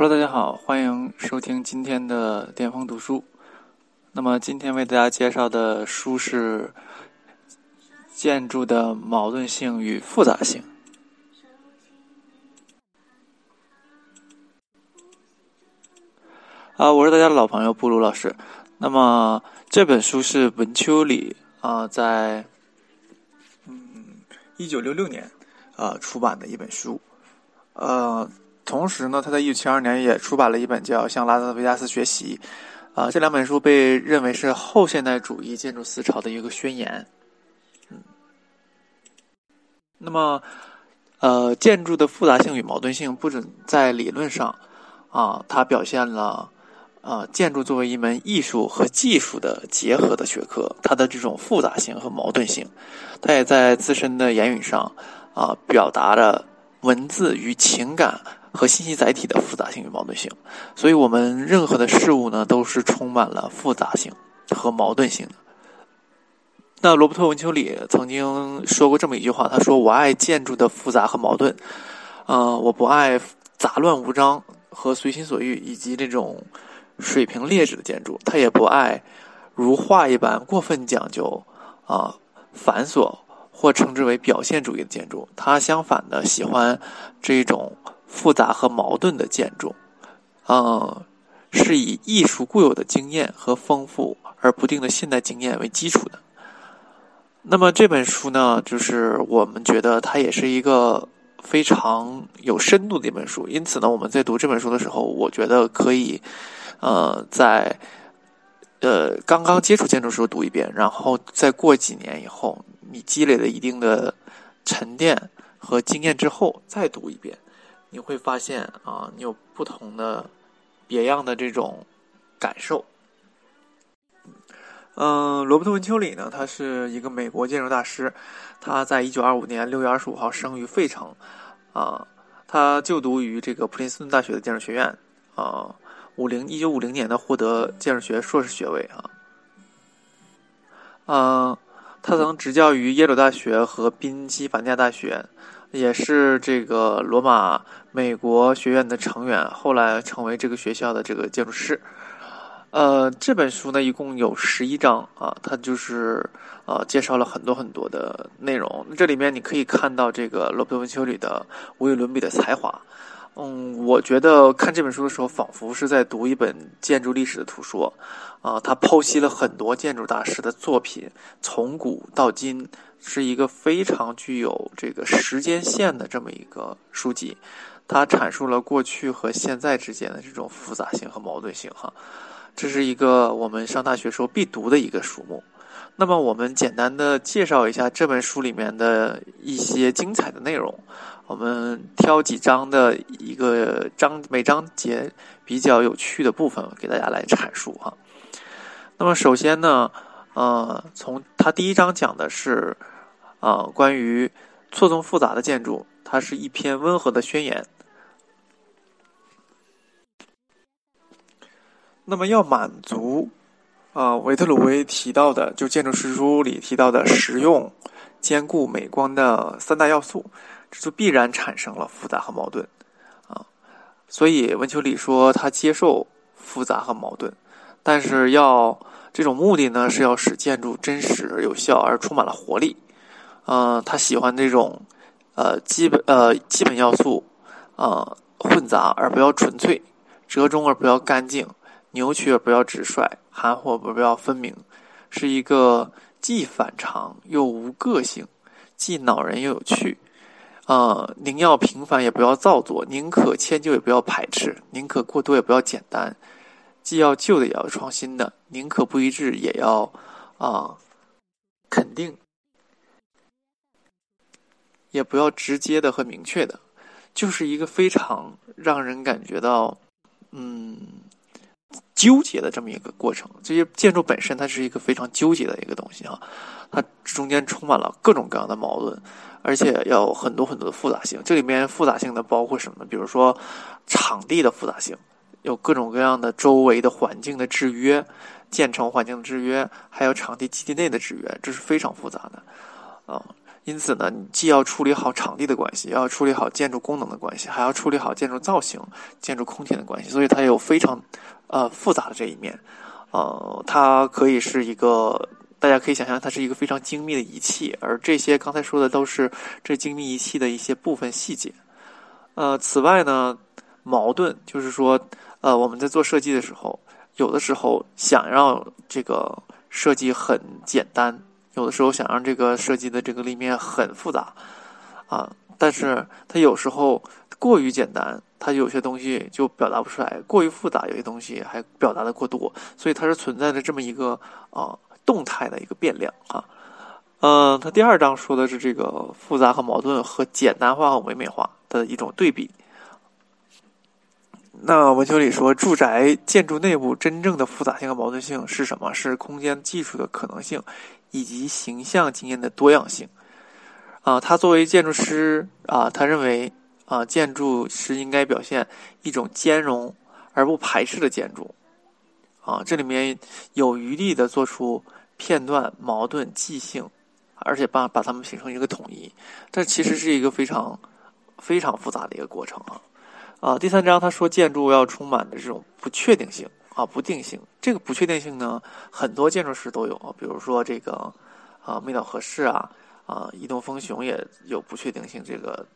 Hello，大家好，欢迎收听今天的巅峰读书。那么今天为大家介绍的书是《建筑的矛盾性与复杂性》。啊，我是大家的老朋友布鲁老师。那么这本书是文丘里啊在嗯一九六六年啊出版的一本书。呃，同时呢，他在一九七二年也出版了一本叫《向拉斯维加斯学习》。啊，这两本书被认为是后现代主义建筑思潮的一个宣言。嗯，那么呃，建筑的复杂性与矛盾性不仅在理论上啊，它表现了。啊，建筑作为一门艺术和技术的结合的学科，它的这种复杂性和矛盾性，它也在自身的言语上啊，表达了文字与情感和信息载体的复杂性与矛盾性。所以，我们任何的事物呢，都是充满了复杂性和矛盾性的。那罗伯特·文丘里曾经说过这么一句话，他说：“我爱建筑的复杂和矛盾，呃，我不爱杂乱无章和随心所欲，以及这种。”水平劣质的建筑，他也不爱如画一般过分讲究啊繁琐或称之为表现主义的建筑。他相反的喜欢这种复杂和矛盾的建筑，嗯，是以艺术固有的经验和丰富而不定的现代经验为基础的。那么这本书呢，就是我们觉得它也是一个非常有深度的一本书。因此呢，我们在读这本书的时候，我觉得可以。呃，在呃刚刚接触建筑时候读一遍，然后再过几年以后，你积累了一定的沉淀和经验之后，再读一遍，你会发现啊，你有不同的别样的这种感受。嗯，罗伯特·文丘里呢，他是一个美国建筑大师，他在一九二五年六月二十五号生于费城，啊，他就读于这个普林斯顿大学的建筑学院，啊。五零一九五零年呢获得建筑学硕士学位啊，嗯，他曾执教于耶鲁大学和宾夕法尼亚大学，也是这个罗马美国学院的成员，后来成为这个学校的这个建筑师。呃，这本书呢一共有十一章啊，它就是呃介绍了很多很多的内容。这里面你可以看到这个罗伯特文丘里的无与伦比的才华。嗯，我觉得看这本书的时候，仿佛是在读一本建筑历史的图说，啊，他剖析了很多建筑大师的作品，从古到今，是一个非常具有这个时间线的这么一个书籍。他阐述了过去和现在之间的这种复杂性和矛盾性，哈，这是一个我们上大学时候必读的一个书目。那么，我们简单的介绍一下这本书里面的一些精彩的内容。我们挑几章的一个章，每章节比较有趣的部分给大家来阐述哈。那么，首先呢，呃，从它第一章讲的是，呃，关于错综复杂的建筑，它是一篇温和的宣言。那么，要满足。啊，维特鲁威提到的，就建筑师书里提到的实用、坚固、美观的三大要素，这就必然产生了复杂和矛盾啊。所以温丘里说他接受复杂和矛盾，但是要这种目的呢，是要使建筑真实、有效而充满了活力。嗯，他喜欢这种呃基本呃基本要素呃混杂而不要纯粹，折中而不要干净。扭曲而不要直率，含糊而不要分明，是一个既反常又无个性，既恼人又有趣。呃，宁要平凡也不要造作，宁可迁就也不要排斥，宁可过多也不要简单。既要旧的也要创新的，宁可不一致也要啊肯定，也不要直接的和明确的，就是一个非常让人感觉到嗯。纠结的这么一个过程，这些建筑本身它是一个非常纠结的一个东西啊，它中间充满了各种各样的矛盾，而且要很多很多的复杂性。这里面复杂性的包括什么？比如说场地的复杂性，有各种各样的周围的环境的制约，建成环境的制约，还有场地基地内的制约，这是非常复杂的啊。因此呢，你既要处理好场地的关系，要处理好建筑功能的关系，还要处理好建筑造型、建筑空间的关系，所以它有非常呃复杂的这一面。呃，它可以是一个，大家可以想象，它是一个非常精密的仪器，而这些刚才说的都是这精密仪器的一些部分细节。呃，此外呢，矛盾就是说，呃，我们在做设计的时候，有的时候想让这个设计很简单，有的时候想让这个设计的这个立面很复杂，啊，但是它有时候过于简单。它有些东西就表达不出来，过于复杂；有些东西还表达的过多，所以它是存在着这么一个啊动态的一个变量啊。嗯，它第二章说的是这个复杂和矛盾和简单化和唯美化的一种对比。那文秋里说，住宅建筑内部真正的复杂性和矛盾性是什么？是空间技术的可能性以及形象经验的多样性。啊，他作为建筑师啊，他认为。啊，建筑是应该表现一种兼容而不排斥的建筑。啊，这里面有余力的做出片段、矛盾、即兴，而且把把它们形成一个统一。这其实是一个非常非常复杂的一个过程啊。啊，第三章他说建筑要充满的这种不确定性啊，不定性。这个不确定性呢，很多建筑师都有，比如说这个啊，美岛和世啊，啊，移动风雄也有不确定性这个。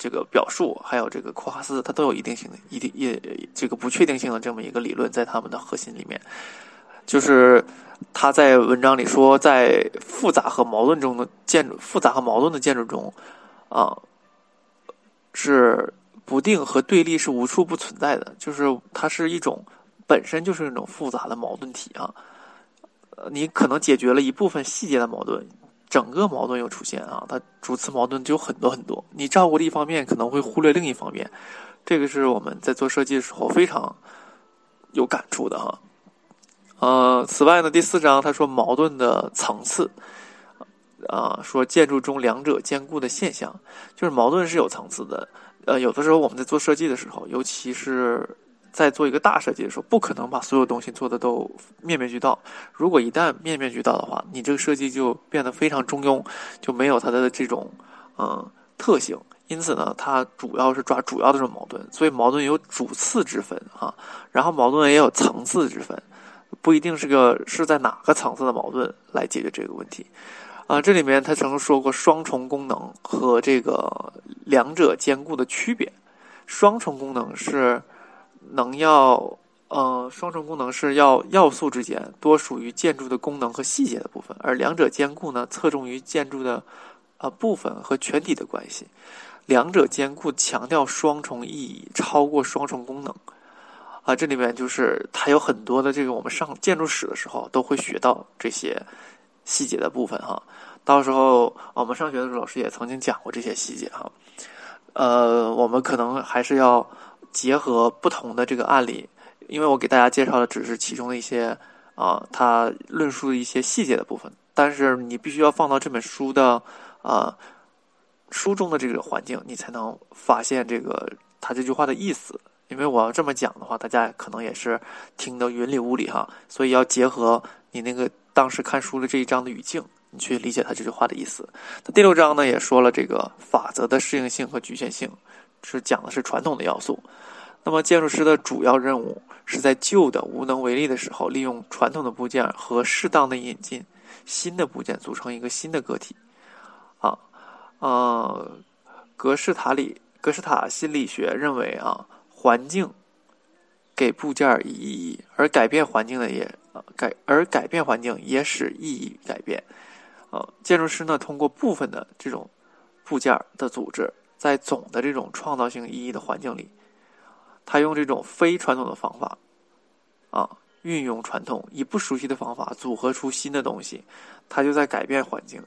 这个表述还有这个库哈斯，它都有一定性的、一定也这个不确定性的这么一个理论在他们的核心里面。就是他在文章里说，在复杂和矛盾中的建筑，复杂和矛盾的建筑中，啊，是不定和对立是无处不存在的。就是它是一种本身就是一种复杂的矛盾体啊。你可能解决了一部分细节的矛盾。整个矛盾又出现啊，它主次矛盾就有很多很多。你照顾了一方面，可能会忽略另一方面，这个是我们在做设计的时候非常有感触的哈。呃，此外呢，第四章他说矛盾的层次，啊，说建筑中两者兼顾的现象，就是矛盾是有层次的。呃，有的时候我们在做设计的时候，尤其是。在做一个大设计的时候，不可能把所有东西做的都面面俱到。如果一旦面面俱到的话，你这个设计就变得非常中庸，就没有它的这种嗯特性。因此呢，它主要是抓主要的这种矛盾，所以矛盾有主次之分啊，然后矛盾也有层次之分，不一定是个是在哪个层次的矛盾来解决这个问题啊。这里面他曾说过双重功能和这个两者兼顾的区别，双重功能是。能要，呃，双重功能是要要素之间多属于建筑的功能和细节的部分，而两者兼顾呢，侧重于建筑的，呃，部分和全体的关系。两者兼顾强调双重意义，超过双重功能。啊，这里面就是它有很多的这个，我们上建筑史的时候都会学到这些细节的部分哈。到时候我们上学的时候，老师也曾经讲过这些细节哈。呃，我们可能还是要。结合不同的这个案例，因为我给大家介绍的只是其中的一些啊，他论述的一些细节的部分，但是你必须要放到这本书的啊书中的这个环境，你才能发现这个他这句话的意思。因为我要这么讲的话，大家可能也是听得云里雾里哈，所以要结合你那个当时看书的这一章的语境，你去理解他这句话的意思。他第六章呢也说了这个法则的适应性和局限性。是讲的是传统的要素，那么建筑师的主要任务是在旧的无能为力的时候，利用传统的部件和适当的引进新的部件，组成一个新的个体。啊，呃，格式塔里格式塔心理学认为啊，环境给部件以意义，而改变环境的也改而改变环境也使意义改变。呃，建筑师呢，通过部分的这种部件的组织。在总的这种创造性意义的环境里，他用这种非传统的方法，啊，运用传统以不熟悉的方法组合出新的东西，他就在改变环境，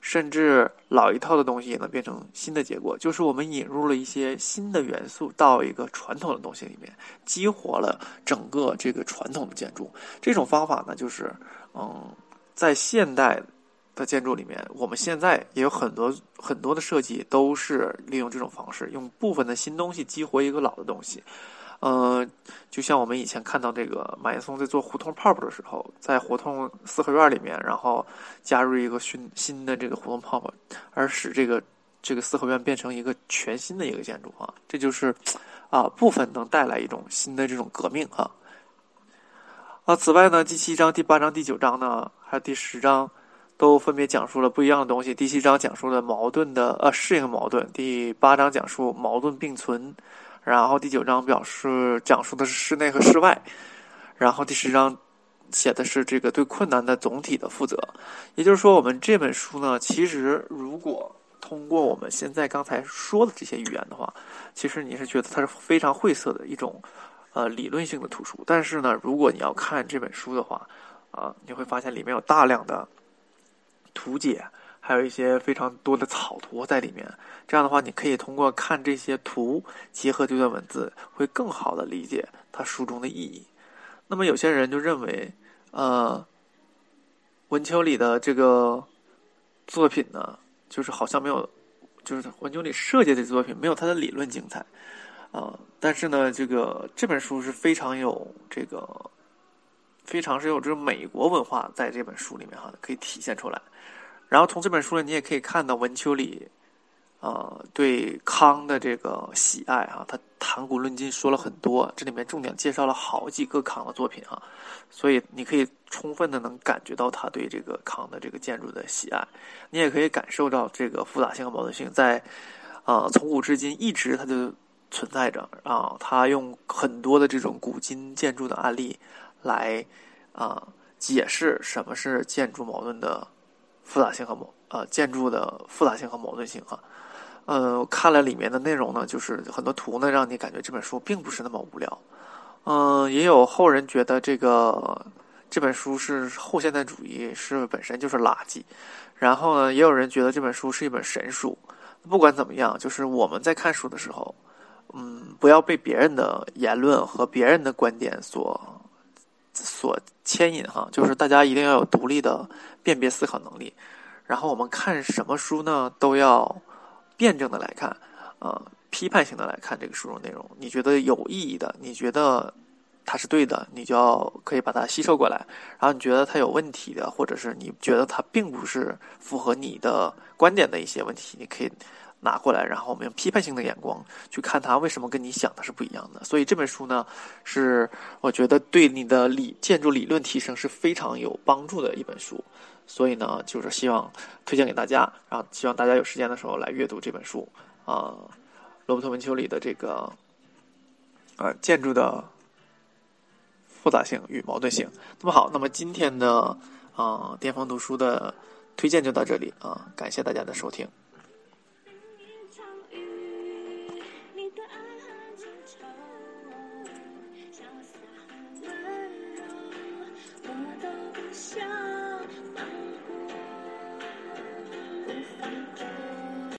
甚至老一套的东西也能变成新的结果。就是我们引入了一些新的元素到一个传统的东西里面，激活了整个这个传统的建筑。这种方法呢，就是嗯，在现代。的建筑里面，我们现在也有很多很多的设计都是利用这种方式，用部分的新东西激活一个老的东西，嗯，就像我们以前看到这个马岩松在做胡同泡泡的时候，在胡同四合院里面，然后加入一个新新的这个胡同泡泡，而使这个这个四合院变成一个全新的一个建筑啊，这就是啊部分能带来一种新的这种革命啊。啊，此外呢，第七章、第八章、第九章呢，还有第十章，都分别讲述了不一样的东西。第七章讲述了矛盾的呃适应矛盾，第八章讲述矛盾并存。然后第九章表示讲述的是室内和室外，然后第十章写的是这个对困难的总体的负责。也就是说，我们这本书呢，其实如果通过我们现在刚才说的这些语言的话，其实你是觉得它是非常晦涩的一种呃理论性的图书。但是呢，如果你要看这本书的话，啊，你会发现里面有大量的图解。还有一些非常多的草图在里面，这样的话，你可以通过看这些图，结合这段文字，会更好的理解它书中的意义。那么有些人就认为，呃，文丘里的这个作品呢，就是好像没有，就是文丘里设计的作品没有他的理论精彩，啊，但是呢，这个这本书是非常有这个，非常是有这种美国文化在这本书里面哈，可以体现出来。然后从这本书呢，你也可以看到文丘里，呃，对康的这个喜爱啊，他谈古论今说了很多，这里面重点介绍了好几个康的作品啊，所以你可以充分的能感觉到他对这个康的这个建筑的喜爱，你也可以感受到这个复杂性和矛盾性在，呃，从古至今一直他就存在着啊，他用很多的这种古今建筑的案例来啊解释什么是建筑矛盾的。复杂性和矛呃建筑的复杂性和矛盾性哈，呃看了里面的内容呢，就是很多图呢，让你感觉这本书并不是那么无聊。嗯，也有后人觉得这个这本书是后现代主义，是本身就是垃圾。然后呢，也有人觉得这本书是一本神书。不管怎么样，就是我们在看书的时候，嗯，不要被别人的言论和别人的观点所所牵引哈，就是大家一定要有独立的。辨别思考能力，然后我们看什么书呢？都要辩证的来看，呃，批判性的来看这个书中内容。你觉得有意义的，你觉得它是对的，你就要可以把它吸收过来。然后你觉得它有问题的，或者是你觉得它并不是符合你的观点的一些问题，你可以。拿过来，然后我们用批判性的眼光去看它为什么跟你想的是不一样的。所以这本书呢，是我觉得对你的理建筑理论提升是非常有帮助的一本书。所以呢，就是希望推荐给大家，然后希望大家有时间的时候来阅读这本书啊，罗伯特文丘里的这个呃建筑的复杂性与矛盾性。那么好，那么今天的啊巅峰读书的推荐就到这里啊，感谢大家的收听。